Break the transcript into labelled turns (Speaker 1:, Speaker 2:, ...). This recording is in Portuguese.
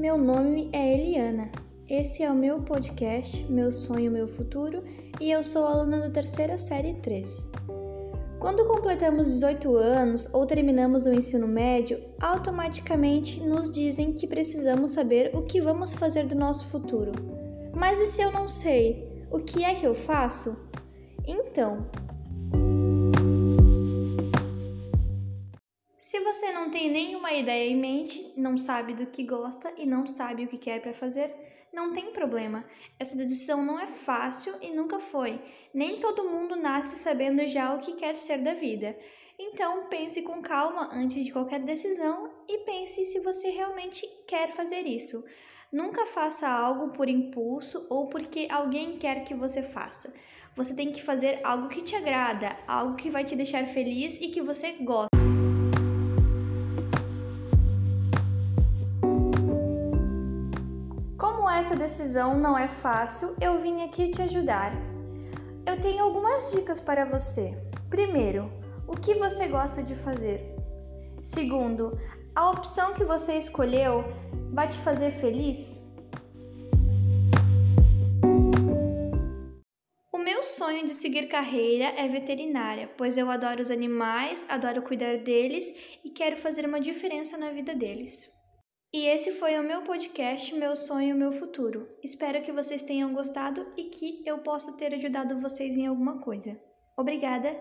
Speaker 1: meu nome é Eliana. Esse é o meu podcast, Meu Sonho, Meu Futuro, e eu sou aluna da terceira série 3. Quando completamos 18 anos ou terminamos o ensino médio, automaticamente nos dizem que precisamos saber o que vamos fazer do nosso futuro. Mas e se eu não sei? O que é que eu faço? Então, Se você não tem nenhuma ideia em mente, não sabe do que gosta e não sabe o que quer para fazer, não tem problema. Essa decisão não é fácil e nunca foi. Nem todo mundo nasce sabendo já o que quer ser da vida. Então, pense com calma antes de qualquer decisão e pense se você realmente quer fazer isso. Nunca faça algo por impulso ou porque alguém quer que você faça. Você tem que fazer algo que te agrada, algo que vai te deixar feliz e que você gosta. Essa decisão não é fácil, eu vim aqui te ajudar. Eu tenho algumas dicas para você. Primeiro, o que você gosta de fazer? Segundo, a opção que você escolheu vai te fazer feliz? O meu sonho de seguir carreira é veterinária, pois eu adoro os animais, adoro cuidar deles e quero fazer uma diferença na vida deles. E esse foi o meu podcast Meu Sonho, Meu Futuro. Espero que vocês tenham gostado e que eu possa ter ajudado vocês em alguma coisa. Obrigada!